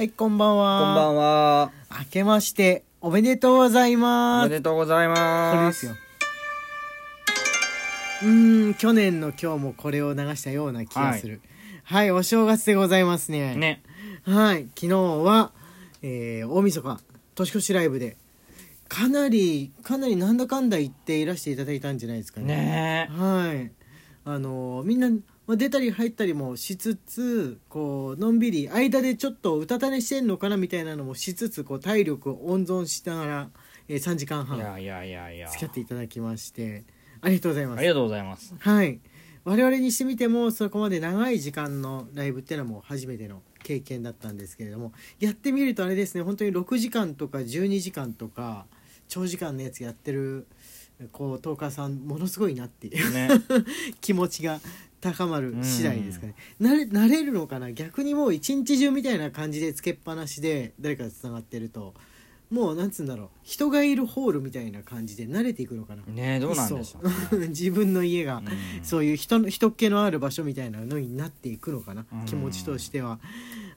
はい、こんばんは。こんばんは。明けまして、おめでとうございおます。めでとうございます。これですよ。うーん、去年の今日もこれを流したような気がする。はい、お正月でございますね。ね。はい、昨日は、えー、大晦日、年越しライブで、かなり、かなりなんだかんだ言っていらしていただいたんじゃないですかね。ねはい。あのみんな、まあ、出たり入ったりもしつつこうのんびり間でちょっとうたた寝してんのかなみたいなのもしつつこう体力を温存しながら、えー、3時間半。付き合っていただきましてありがとうございますありがとうございます。はい我々にしてみてもそこまで長い時間のライブっていうのはもう初めての経験だったんですけれどもやってみるとあれですね本当に6時間とか12時間とか長時間のやつやってるこうトーカーさんものすごいなっていうね。気持ちが高まる次第ですかね、なれ慣れるのかな？逆にもう一日中みたいな感じでつけっぱなしで誰かとつながってると。もうなんつうんだろう。人がいるホールみたいな感じで慣れていくのかな、ねどうなんでしょうね。自分の家が、うん。そういう人の人っ気のある場所みたいなのになっていくのかな、うん。気持ちとしては。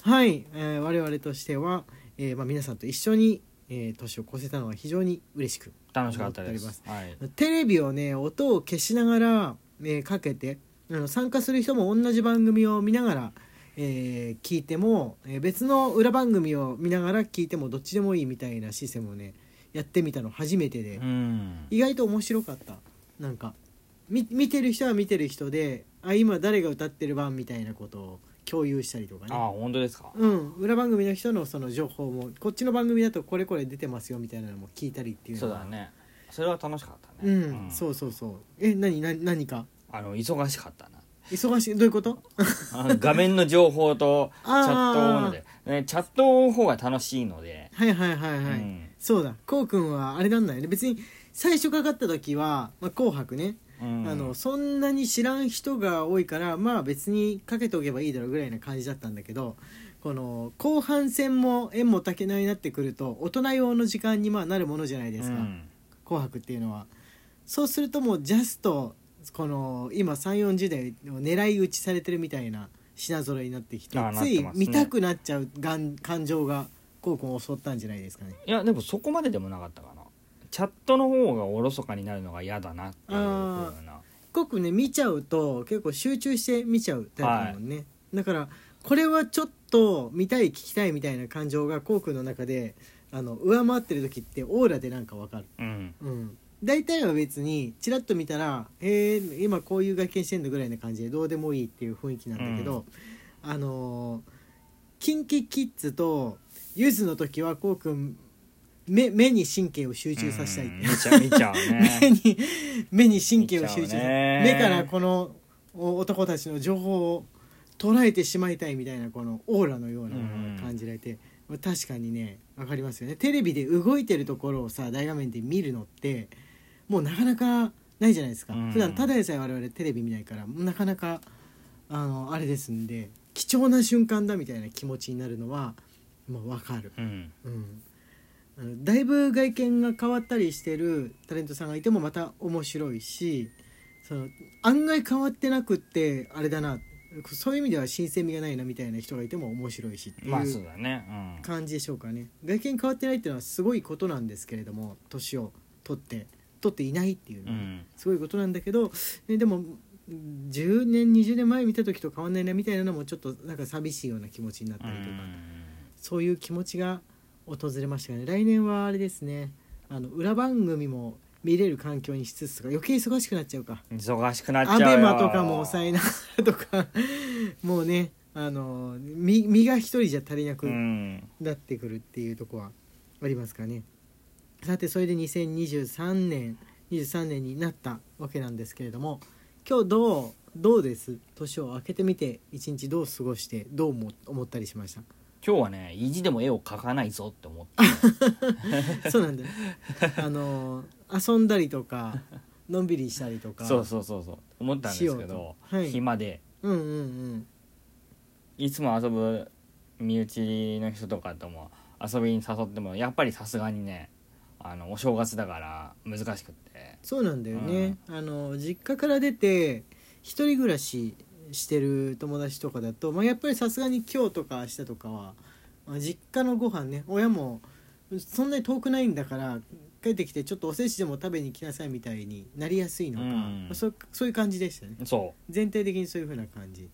はい、えー我々としては、えーまあ、皆さんと一緒に、えー年を越せたのは非常に嬉しく楽しかったです。はい。テレビをね音を消しながら、えーかけてあの参加する人も同じ番組を見ながら、えー聞いても、えー別の裏番組を見ながら聞いてもどっちでもいいみたいなシステムをねやってみたの初めてで、うん。意外と面白かったなんかみ見てる人は見てる人であ今誰が歌ってる番みたいなことを共有したりとかねあ、本当ですか？うん、裏番組の人のその情報もこっちの番組だとこれこれ出てますよみたいなのも聞いたりっていうそうだね。それは楽しかったね。うん、そうそうそうえ何何何か？あの忙しかったな。忙しい？どういうこと？画面の情報と チャットので、ね、チャットの方が楽しいので。はいはいはいはい、うん。そうだ。こうくんはあれなんだよね。別に最初かかった時は「まあ、紅白ね」うん。あのそんなに知らん人が多いからまあ別にかけておけばいいだろうぐらいな感じだったんだけどこの後半戦も縁も竹縄になってくると大人用の時間にまあなるものじゃないですか、うん。紅白っていうのは。そうするともうジャストこの今3 4 0代を狙い撃ちされてるみたいな品揃えになってきてあーなっついてますね。見たくなっちゃうがん感情がこうくんを襲ったんじゃないですかね。いやでもそこまででもなかったかな。チャットの方がおろそかになるのが嫌だなっていうふあうな。こうくんね見ちゃうと結構集中して見ちゃうタイプだもんね、だからこれはちょっと見たい聞きたいみたいな感情がこうくんの中であの上回ってる時ってオーラでなんかわかる。うん。うん大体は別にチラッと見たら「えー、今こういう外見してんの?」ぐらいな感じでどうでもいいっていう雰囲気なんだけど、あのー、キンキキッズとゆずの時はこうくん目目に神経を集中させたいってう。ん見ちゃう見ちゃう 目ねに目に神経を集中目からこのお男たちの情報を捉えてしまいたいみたいなこのオーラのようなものが感じられて、まあ確かにね分かりますよね。テレビで動いてるところをさ大画面で見るのってもうなかなかないじゃないですか、うん。普段ただでさえ我々テレビ見ないからなかなかあのあれですんで貴重な瞬間だみたいな気持ちになるのはもう分かる。うん。うん、あのだいぶ外見が変わったりしてるタレントさんがいてもまた面白いしその案外変わってなくってあれだなそういう意味では新鮮味がないなみたいな人がいても面白いしっていう感じでしょうかね。外見変わってないっていうのはすごいことなんですけれども年を取って取っていないっていうすごいことなんだけど、ねでも10年20年前見た時と変わんないなみたいなのもちょっとなんか寂しいような気持ちになったりとか。そういう気持ちが訪れましたよね。来年はあれですね。あの裏番組も見れる環境にしつつとか余計忙しくなっちゃうか。うん忙しくなっちゃアうよ。ベマとかも抑えながらとか もうねあの身身が一人じゃ足りなくうん。なってくるっていうとこはありますかねさてそれで2023年23年になったわけなんですけれども今日どうどうです？年を明けてみて一日どう過ごしてどう思思ったりしました？今日はね意地でも絵を描かないぞって思って。そうなんだよ。あの遊んだりとかのんびりしたりとかそうそうそうそう思ったんですけどと。はい。暇で。うんうんうん。いつも遊ぶ身内の人とかとも遊びに誘ってもやっぱりさすがにねあのお正月だから難しくって。そうなんだよね、あの実家から出て一人暮らししてる友達とかだと、まあ、やっぱりさすがに今日とか明日とかはあ実家のご飯ね親もそんなに遠くないんだから帰ってきてちょっとおせちでも食べに来なさいみたいになりやすいのか、うん。そうそういう感じでしたね。そ全体的にそういう風な感じ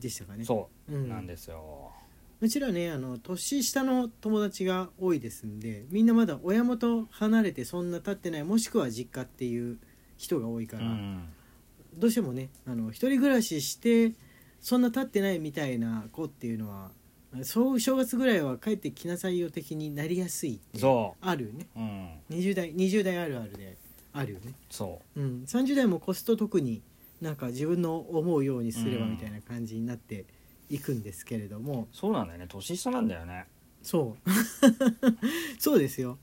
でしたかね。うそう。ん。うなんですようちらねあの年下の友達が多いですんでみんなまだ親元離れてそんな経ってないもしくは実家っていう人が多いから、うん。どうしてもねあの一人暮らししてそんな経ってないみたいな子っていうのはそう正月ぐらいは帰ってきなさいよ的になりやすいあるよね。ううん20代20代あるあるであるよね、そう。ん、30代も越すと特になんか自分の思うようにすればみたいな感じになっていくんですけれども、うそうなんだよね。年下なんだよね。そう。そうですよ。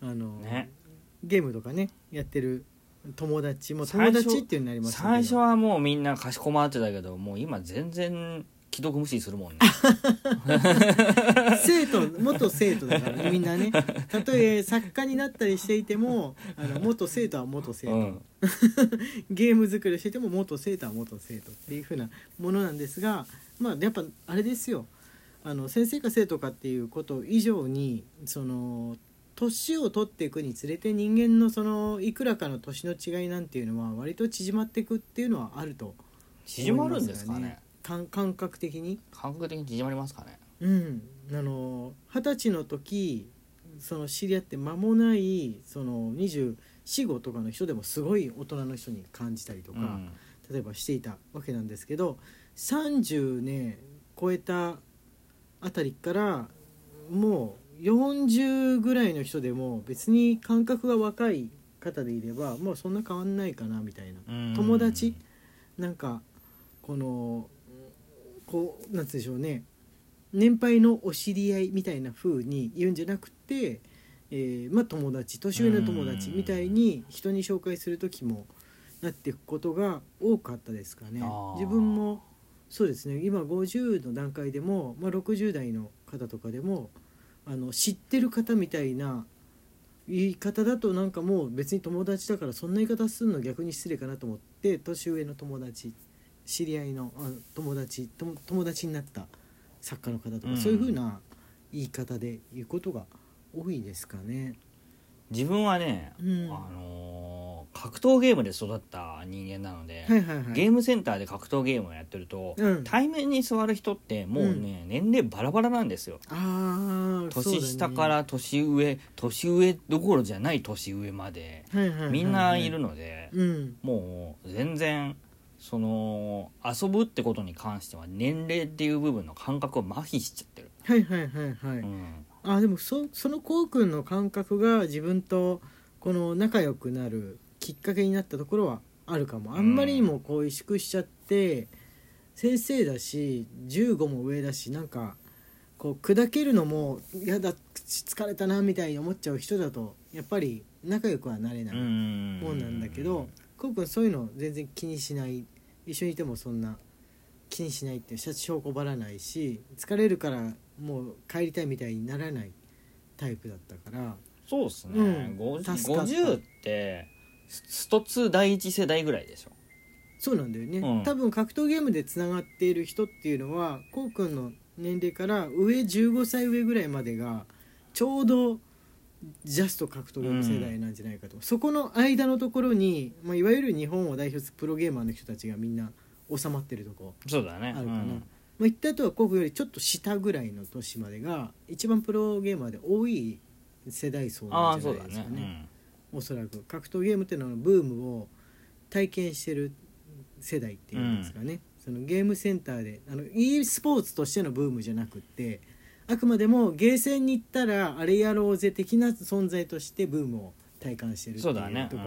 あの、ね。ゲームとかねやってる友達も友達っていうのになります最初はもうみんなかしこまってたけどもう今全然既読無視するもんね。生徒元生徒だからねみんなね。たとえ作家になったりしていてもあの元生徒は元生徒、うん。ゲーム作りをしていても元生徒は元生徒っていう風なものなんですがまあやっぱあれですよ。あの先生か生徒かっていうこと以上にその年を取っていくにつれて人間のそのいくらかの年の違いなんていうのは割と縮まっていくっていうのはあると縮まるんですかね感感覚的に？感覚的に縮まりますかね。うん、あの二十歳の時その知り合って間もないその245とかの人でもすごい大人の人に感じたりとか、うん。例えばしていたわけなんですけど30ね超えたあたりからもう40ぐらいの人でも別に感覚が若い方でいればもうそんな変わんないかなみたいな。うん。友達？なんかこのこうなんつうんでしょうね。年配のお知り合いみたいな風に言うんじゃなくて、えーまあ、友達年上の友達みたいに人に紹介する時もなっていくことが多かったですかね。自分もそうですね。今50の段階でも、まあ、60代の方とかでもあの知ってる方みたいな言い方だとなんかもう別に友達だからそんな言い方するの逆に失礼かなと思って年上の友達知り合いのあ友達友友達になった作家の方とか、うん。そういう風な言い方で言うことが多いですかね。自分はね、うん。あのー格闘ゲームで育った人間なので、はいはいはい、ゲームセンターで格闘ゲームをやってると、うん。対面に座る人ってもうね、年齢バラバラなんですよ。年下から年上年上どころじゃない年上まではいはいはいはい。みんないるので、うん。もう全然その遊ぶってことに関しては年齢っていう部分の感覚を麻痺しちゃってる、はいはいはいはい、うん。あでもそそのこうくんの感覚が自分とこの仲良くなるきっかけになったところはあるかも。あんまりにもこう萎縮しちゃって先生だし15も上だしなんかこう砕けるのもやだ疲れたなみたいに思っちゃう人だとやっぱり仲良くはなれないうん。もんなんだけどこうくんそういうの全然気にしない一緒にいてもそんな気にしないっていう証拠ばらないし疲れるからもう帰りたいみたいにならないタイプだったから。そうですね、うん。50助かった。50ってスト2第一世代ぐらいでしょ。そうなんだよね、うん。多分格闘ゲームでつながっている人っていうのはこうくんの年齢から上15歳上ぐらいまでがちょうどジャスト格闘ゲーム世代なんじゃないかと、そこの間のところに、まあ、いわゆる日本を代表するプロゲーマーの人たちがみんな収まってるとこ。そうだね。あるかな、うん。まあ、言った後はコウよりちょっと下ぐらいの年までが一番プロゲーマーで多い世代層あなんじゃないですかね。ね、おそらく格闘ゲームっていうのはブームを体験してる世代っていうんですかね、そのゲームセンターであの e スポーツとしてのブームじゃなくってあくまでもゲーセンに行ったらあれやろうぜ的な存在としてブームを体感してるっていうとこ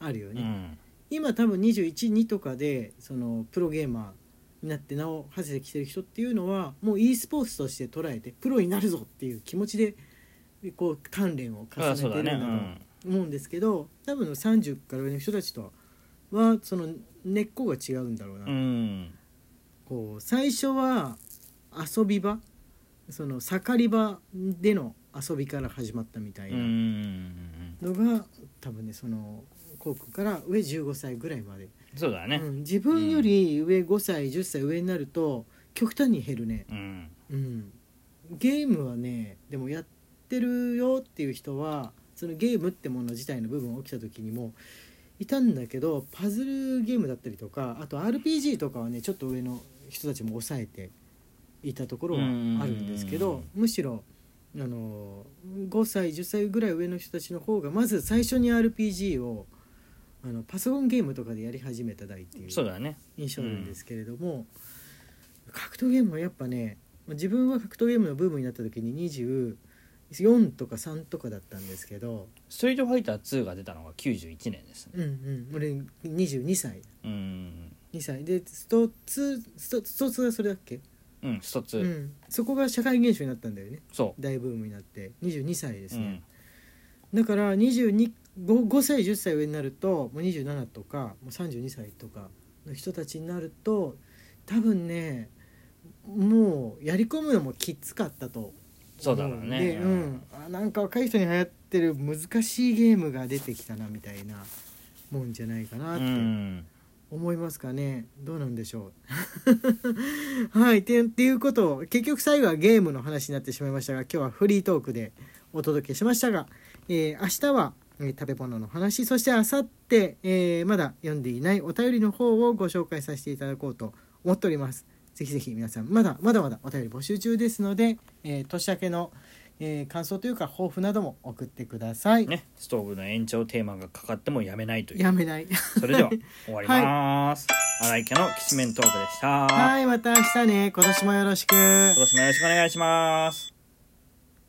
あるよね。うん。今多分212とかでそのプロゲーマーになって名を馳せてきてる人っていうのはもう e スポーツとして捉えてプロになるぞっていう気持ちでこう鍛錬を重ねねてるんだと思うんですけど多分30から上の人たちとはその根っこが違うんだろうな、うん、うん。こう最初は遊び場？その盛り場での遊びから始まったみたいうん。なのが、多分ねそのコウ君から上15歳ぐらいまで。そうだね。うん、自分より上5歳10歳上になると極端に減るね。うん。うん。ゲームはねでもやってるよっていう人はそのゲームってもの自体の部分が起きた時にもいたんだけどパズルゲームだったりとかあと RPG とかはねちょっと上の人たちも抑えていたところはあるんですけどむしろあの5歳10歳ぐらい上の人たちの方がまず最初に RPG をあのパソコンゲームとかでやり始めた代っていう印象なんですけれども、格闘ゲームはやっぱね自分は格闘ゲームのブームになった時に24とか3とかだったんですけどストリートファイター2が出たのが91年ですね。うんうん。俺22歳。うん2歳。でスト2ストスト2がそれだっけ、うん一つ、うん、そこが社会現象になったんだよね。そ大ブームになって。22歳でう、すね、だから22 5, 5歳10歳上になるともう27とかもう32歳とかの人たちになると多分ねもうやり込むのもきつかったとそうだろうね。で、うん、あなんか若い人に流行ってる難しいゲームが出てきたなみたいなもんじゃないかなうってん思いますかね？どうなんでしょう？はいてっていうことを結局最後はゲームの話になってしまいましたが今日はフリートークでお届けしましたが、えー明日は、え食べ物の話そして明後日、えーまだ読んでいないお便りの方をご紹介させていただこうと思っております。ぜひぜひ皆さんまだまだまだお便り募集中ですので、えー年明けの、えー感想というか抱負なども送ってください、ねストーブの延長テーマがかかってもやめないという。やめない。それでは 終わります、荒井家のきしめんトークでした、はいまた明日ね。今年もよろしく。今年もよろしくお願いします